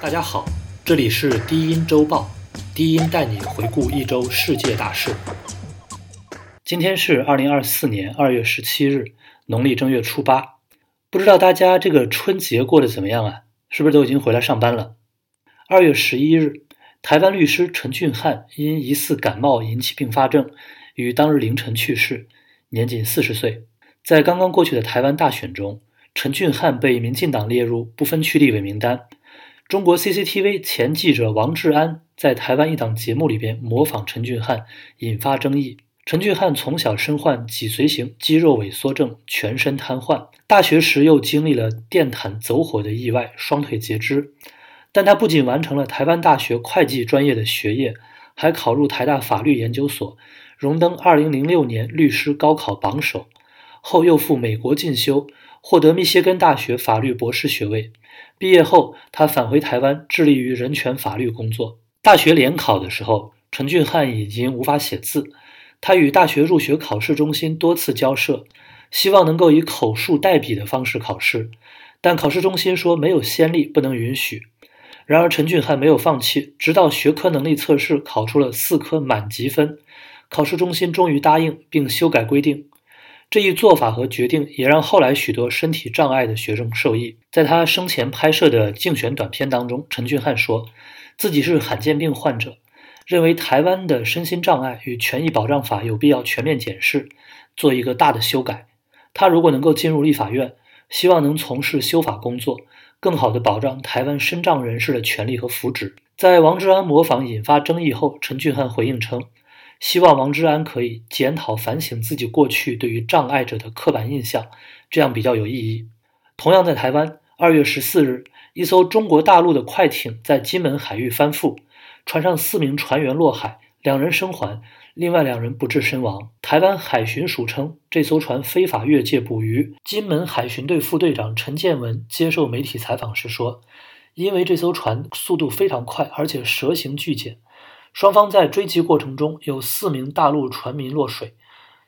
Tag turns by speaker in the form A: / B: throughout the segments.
A: 大家好，这里是低音周报，低音带你回顾一周世界大事。今天是二零二四年二月十七日，农历正月初八。不知道大家这个春节过得怎么样啊？是不是都已经回来上班了？二月十一日，台湾律师陈俊翰因疑似感冒引起并发症，于当日凌晨去世，年仅四十岁。在刚刚过去的台湾大选中，陈俊翰被民进党列入不分区立委名单。中国 CCTV 前记者王志安在台湾一档节目里边模仿陈俊翰，引发争议。陈俊翰从小身患脊髓型肌肉萎缩症，全身瘫痪。大学时又经历了电毯走火的意外，双腿截肢。但他不仅完成了台湾大学会计专业的学业，还考入台大法律研究所，荣登2006年律师高考榜首。后又赴美国进修，获得密歇根大学法律博士学位。毕业后，他返回台湾，致力于人权法律工作。大学联考的时候，陈俊翰已经无法写字。他与大学入学考试中心多次交涉，希望能够以口述代笔的方式考试，但考试中心说没有先例，不能允许。然而，陈俊翰没有放弃，直到学科能力测试考出了四科满级分，考试中心终于答应并修改规定。这一做法和决定也让后来许多身体障碍的学生受益。在他生前拍摄的竞选短片当中，陈俊翰说自己是罕见病患者，认为台湾的身心障碍与权益保障法有必要全面检视，做一个大的修改。他如果能够进入立法院，希望能从事修法工作，更好地保障台湾身障人士的权利和福祉。在王志安模仿引发争议后，陈俊翰回应称。希望王志安可以检讨反省自己过去对于障碍者的刻板印象，这样比较有意义。同样在台湾，二月十四日，一艘中国大陆的快艇在金门海域翻覆，船上四名船员落海，两人生还，另外两人不治身亡。台湾海巡署称这艘船非法越界捕鱼。金门海巡队副队长陈建文接受媒体采访时说：“因为这艘船速度非常快，而且蛇形巨舰。”双方在追击过程中，有四名大陆船民落水。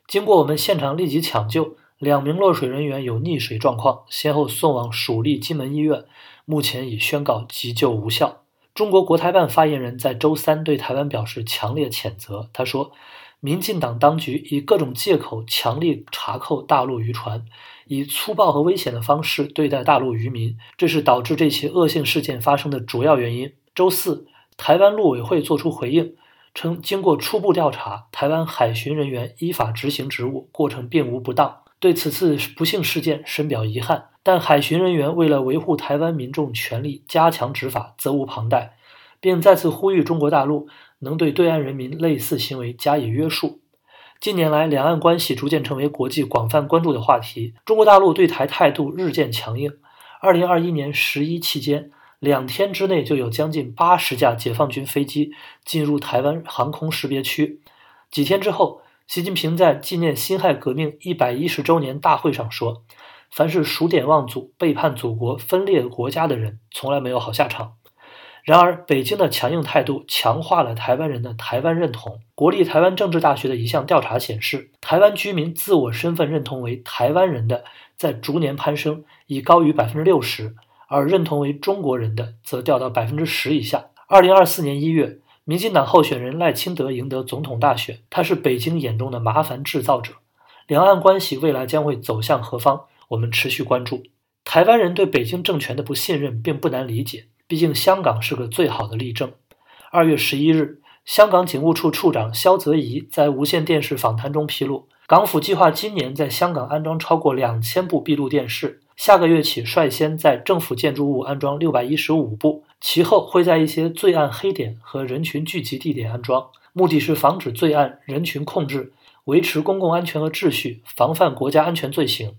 A: 经过我们现场立即抢救，两名落水人员有溺水状况，先后送往蜀立金门医院，目前已宣告急救无效。中国国台办发言人在周三对台湾表示强烈谴责。他说：“民进党当局以各种借口强力查扣大陆渔船，以粗暴和危险的方式对待大陆渔民，这是导致这起恶性事件发生的主要原因。”周四。台湾陆委会作出回应，称经过初步调查，台湾海巡人员依法执行职务，过程并无不当，对此次不幸事件深表遗憾。但海巡人员为了维护台湾民众权利，加强执法，责无旁贷，并再次呼吁中国大陆能对对岸人民类似行为加以约束。近年来，两岸关系逐渐成为国际广泛关注的话题，中国大陆对台态度日渐强硬。二零二一年十一期间。两天之内就有将近八十架解放军飞机进入台湾航空识别区。几天之后，习近平在纪念辛亥革命一百一十周年大会上说：“凡是数典忘祖、背叛祖国、分裂国家的人，从来没有好下场。”然而，北京的强硬态度强化了台湾人的台湾认同。国立台湾政治大学的一项调查显示，台湾居民自我身份认同为台湾人的在逐年攀升，已高于百分之六十。而认同为中国人的则掉到百分之十以下。二零二四年一月，民进党候选人赖清德赢得总统大选，他是北京眼中的麻烦制造者。两岸关系未来将会走向何方？我们持续关注。台湾人对北京政权的不信任并不难理解，毕竟香港是个最好的例证。二月十一日，香港警务处处长肖泽颐在无线电视访谈中披露，港府计划今年在香港安装超过两千部闭路电视。下个月起，率先在政府建筑物安装六百一十五部，其后会在一些罪案黑点和人群聚集地点安装，目的是防止罪案、人群控制、维持公共安全和秩序、防范国家安全罪行。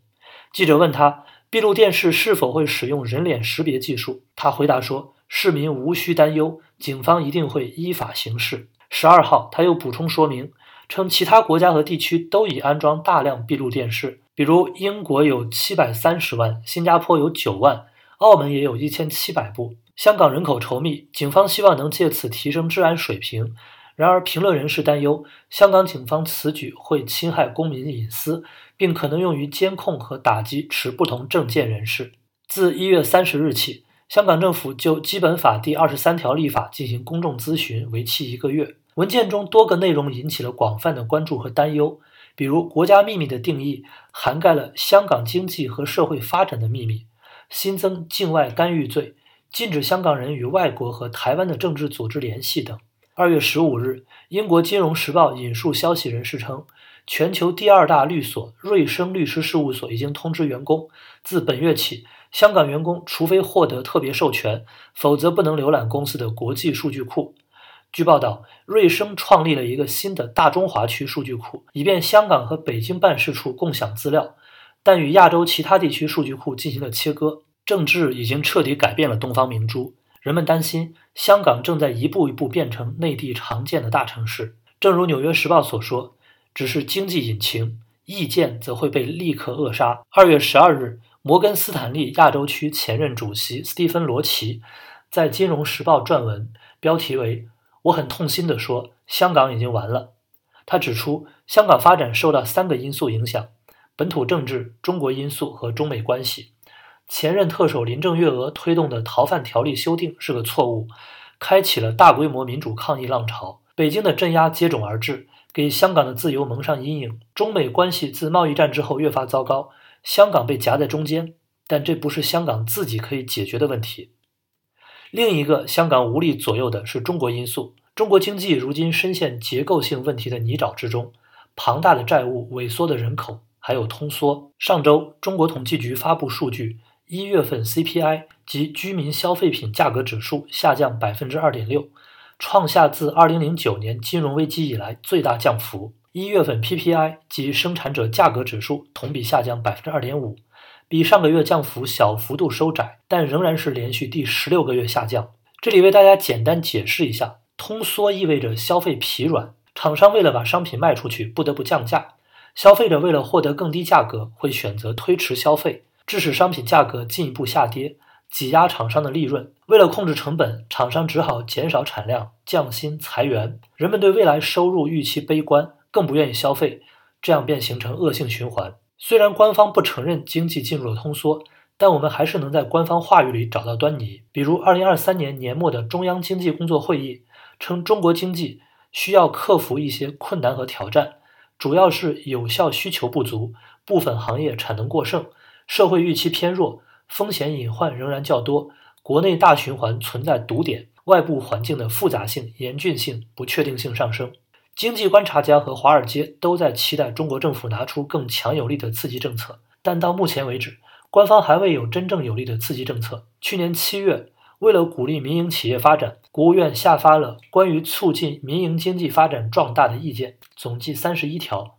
A: 记者问他，闭路电视是否会使用人脸识别技术？他回答说，市民无需担忧，警方一定会依法行事。十二号，他又补充说明，称其他国家和地区都已安装大量闭路电视。比如英国有七百三十万，新加坡有九万，澳门也有一千七百部。香港人口稠密，警方希望能借此提升治安水平。然而，评论人士担忧，香港警方此举会侵害公民隐私，并可能用于监控和打击持不同政见人士。自一月三十日起，香港政府就《基本法》第二十三条立法进行公众咨询，为期一个月。文件中多个内容引起了广泛的关注和担忧，比如国家秘密的定义涵盖了香港经济和社会发展的秘密，新增境外干预罪，禁止香港人与外国和台湾的政治组织联系等。二月十五日，英国《金融时报》引述消息人士称，全球第二大律所瑞声律师事务所已经通知员工，自本月起，香港员工除非获得特别授权，否则不能浏览公司的国际数据库。据报道，瑞声创立了一个新的大中华区数据库，以便香港和北京办事处共享资料，但与亚洲其他地区数据库进行了切割。政治已经彻底改变了东方明珠，人们担心香港正在一步一步变成内地常见的大城市。正如《纽约时报》所说，只是经济引擎，意见则会被立刻扼杀。二月十二日，摩根斯坦利亚洲区前任主席斯蒂芬·罗奇在《金融时报》撰文，标题为。我很痛心地说，香港已经完了。他指出，香港发展受到三个因素影响：本土政治、中国因素和中美关系。前任特首林郑月娥推动的逃犯条例修订是个错误，开启了大规模民主抗议浪潮。北京的镇压接踵而至，给香港的自由蒙上阴影。中美关系自贸易战之后越发糟糕，香港被夹在中间，但这不是香港自己可以解决的问题。另一个香港无力左右的是中国因素。中国经济如今深陷结构性问题的泥沼之中，庞大的债务、萎缩的人口，还有通缩。上周，中国统计局发布数据，一月份 CPI 及居民消费品价格指数下降百分之二点六，创下自二零零九年金融危机以来最大降幅。一月份 PPI 及生产者价格指数同比下降百分之二点五。比上个月降幅小幅度收窄，但仍然是连续第十六个月下降。这里为大家简单解释一下：通缩意味着消费疲软，厂商为了把商品卖出去，不得不降价；消费者为了获得更低价格，会选择推迟消费，致使商品价格进一步下跌，挤压厂商的利润。为了控制成本，厂商只好减少产量、降薪、裁员。人们对未来收入预期悲观，更不愿意消费，这样便形成恶性循环。虽然官方不承认经济进入了通缩，但我们还是能在官方话语里找到端倪。比如，2023年年末的中央经济工作会议称，中国经济需要克服一些困难和挑战，主要是有效需求不足、部分行业产能过剩、社会预期偏弱、风险隐患仍然较多、国内大循环存在堵点、外部环境的复杂性、严峻性、不确定性上升。经济观察家和华尔街都在期待中国政府拿出更强有力的刺激政策，但到目前为止，官方还未有真正有力的刺激政策。去年七月，为了鼓励民营企业发展，国务院下发了关于促进民营经济发展壮大的意见，总计三十一条。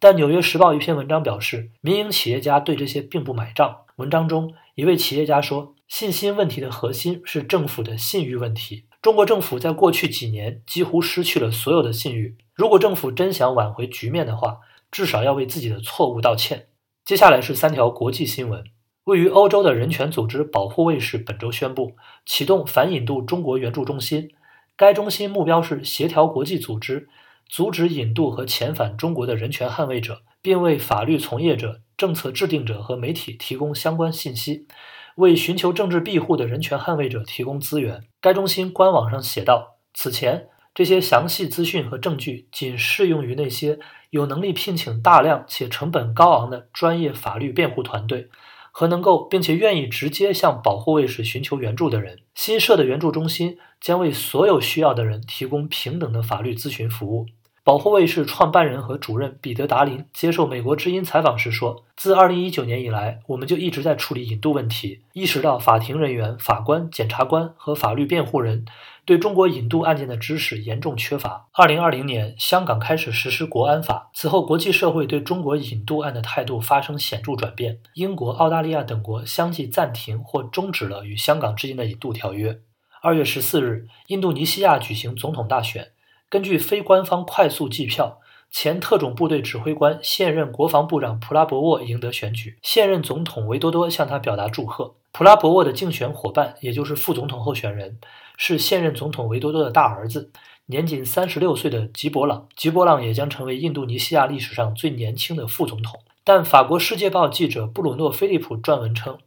A: 但《纽约时报》一篇文章表示，民营企业家对这些并不买账。文章中，一位企业家说：“信心问题的核心是政府的信誉问题。”中国政府在过去几年几乎失去了所有的信誉。如果政府真想挽回局面的话，至少要为自己的错误道歉。接下来是三条国际新闻。位于欧洲的人权组织保护卫士本周宣布启动反引渡中国援助中心。该中心目标是协调国际组织，阻止引渡和遣返中国的人权捍卫者，并为法律从业者、政策制定者和媒体提供相关信息。为寻求政治庇护的人权捍卫者提供资源。该中心官网上写道：“此前，这些详细资讯和证据仅适用于那些有能力聘请大量且成本高昂的专业法律辩护团队和能够并且愿意直接向保护卫士寻求援助的人。新设的援助中心将为所有需要的人提供平等的法律咨询服务。”保护卫士创办人和主任彼得·达林接受美国之音采访时说：“自2019年以来，我们就一直在处理引渡问题，意识到法庭人员、法官、检察官和法律辩护人对中国引渡案件的知识严重缺乏。”2020 年，香港开始实施国安法，此后国际社会对中国引渡案的态度发生显著转变。英国、澳大利亚等国相继暂停或终止了与香港之间的引渡条约。2月14日，印度尼西亚举行总统大选。根据非官方快速计票，前特种部队指挥官、现任国防部长普拉博沃赢得选举，现任总统维多多向他表达祝贺。普拉博沃的竞选伙伴，也就是副总统候选人，是现任总统维多多的大儿子，年仅三十六岁的吉伯朗。吉伯朗也将成为印度尼西亚历史上最年轻的副总统。但法国《世界报》记者布鲁诺·菲利普撰文称，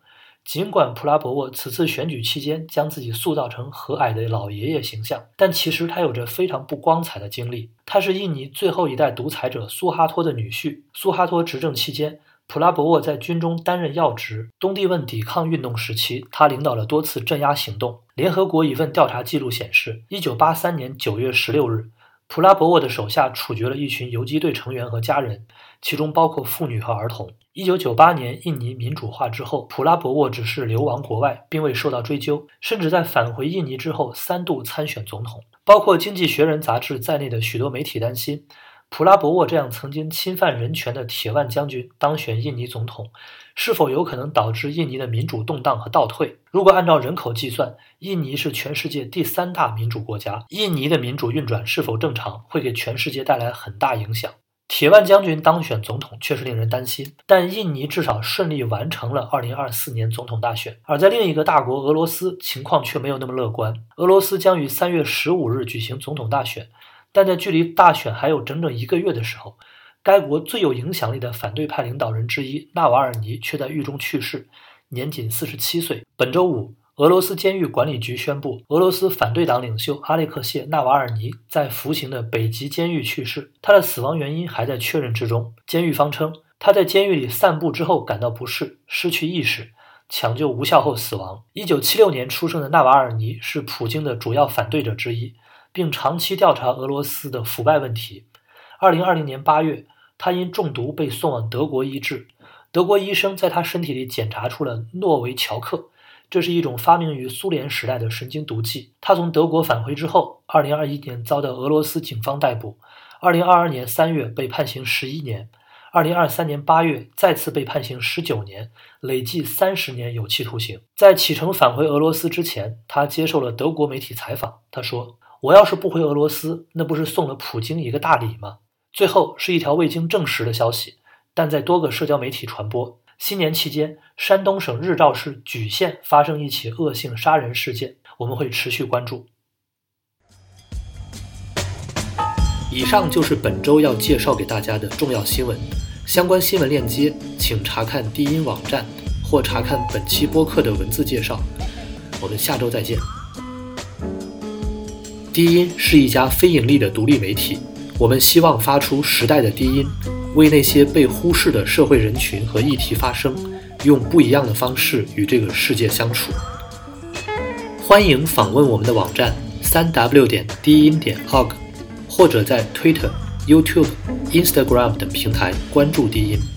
A: 尽管普拉博沃此次选举期间将自己塑造成和蔼的老爷爷形象，但其实他有着非常不光彩的经历。他是印尼最后一代独裁者苏哈托的女婿。苏哈托执政期间，普拉博沃在军中担任要职。东帝汶抵抗运动时期，他领导了多次镇压行动。联合国一份调查记录显示，1983年9月16日，普拉博沃的手下处决了一群游击队成员和家人，其中包括妇女和儿童。一九九八年，印尼民主化之后，普拉博沃只是流亡国外，并未受到追究，甚至在返回印尼之后三度参选总统。包括《经济学人》杂志在内的许多媒体担心，普拉博沃这样曾经侵犯人权的铁腕将军当选印尼总统，是否有可能导致印尼的民主动荡和倒退？如果按照人口计算，印尼是全世界第三大民主国家，印尼的民主运转是否正常，会给全世界带来很大影响。铁腕将军当选总统确实令人担心，但印尼至少顺利完成了2024年总统大选。而在另一个大国俄罗斯，情况却没有那么乐观。俄罗斯将于3月15日举行总统大选，但在距离大选还有整整一个月的时候，该国最有影响力的反对派领导人之一纳瓦尔尼却在狱中去世，年仅47岁。本周五。俄罗斯监狱管理局宣布，俄罗斯反对党领袖阿列克谢·纳瓦尔尼在服刑的北极监狱去世，他的死亡原因还在确认之中。监狱方称，他在监狱里散步之后感到不适，失去意识，抢救无效后死亡。一九七六年出生的纳瓦尔尼是普京的主要反对者之一，并长期调查俄罗斯的腐败问题。二零二零年八月，他因中毒被送往德国医治，德国医生在他身体里检查出了诺维乔克。这是一种发明于苏联时代的神经毒剂。他从德国返回之后，2021年遭到俄罗斯警方逮捕，2022年3月被判刑11年，2023年8月再次被判刑19年，累计30年有期徒刑。在启程返回俄罗斯之前，他接受了德国媒体采访。他说：“我要是不回俄罗斯，那不是送了普京一个大礼吗？”最后是一条未经证实的消息，但在多个社交媒体传播。新年期间，山东省日照市莒县发生一起恶性杀人事件，我们会持续关注。以上就是本周要介绍给大家的重要新闻，相关新闻链接请查看低音网站或查看本期播客的文字介绍。我们下周再见。低音是一家非盈利的独立媒体，我们希望发出时代的低音。为那些被忽视的社会人群和议题发声，用不一样的方式与这个世界相处。欢迎访问我们的网站三 w 点低音点 org，或者在 Twitter、YouTube、Instagram 等平台关注低音。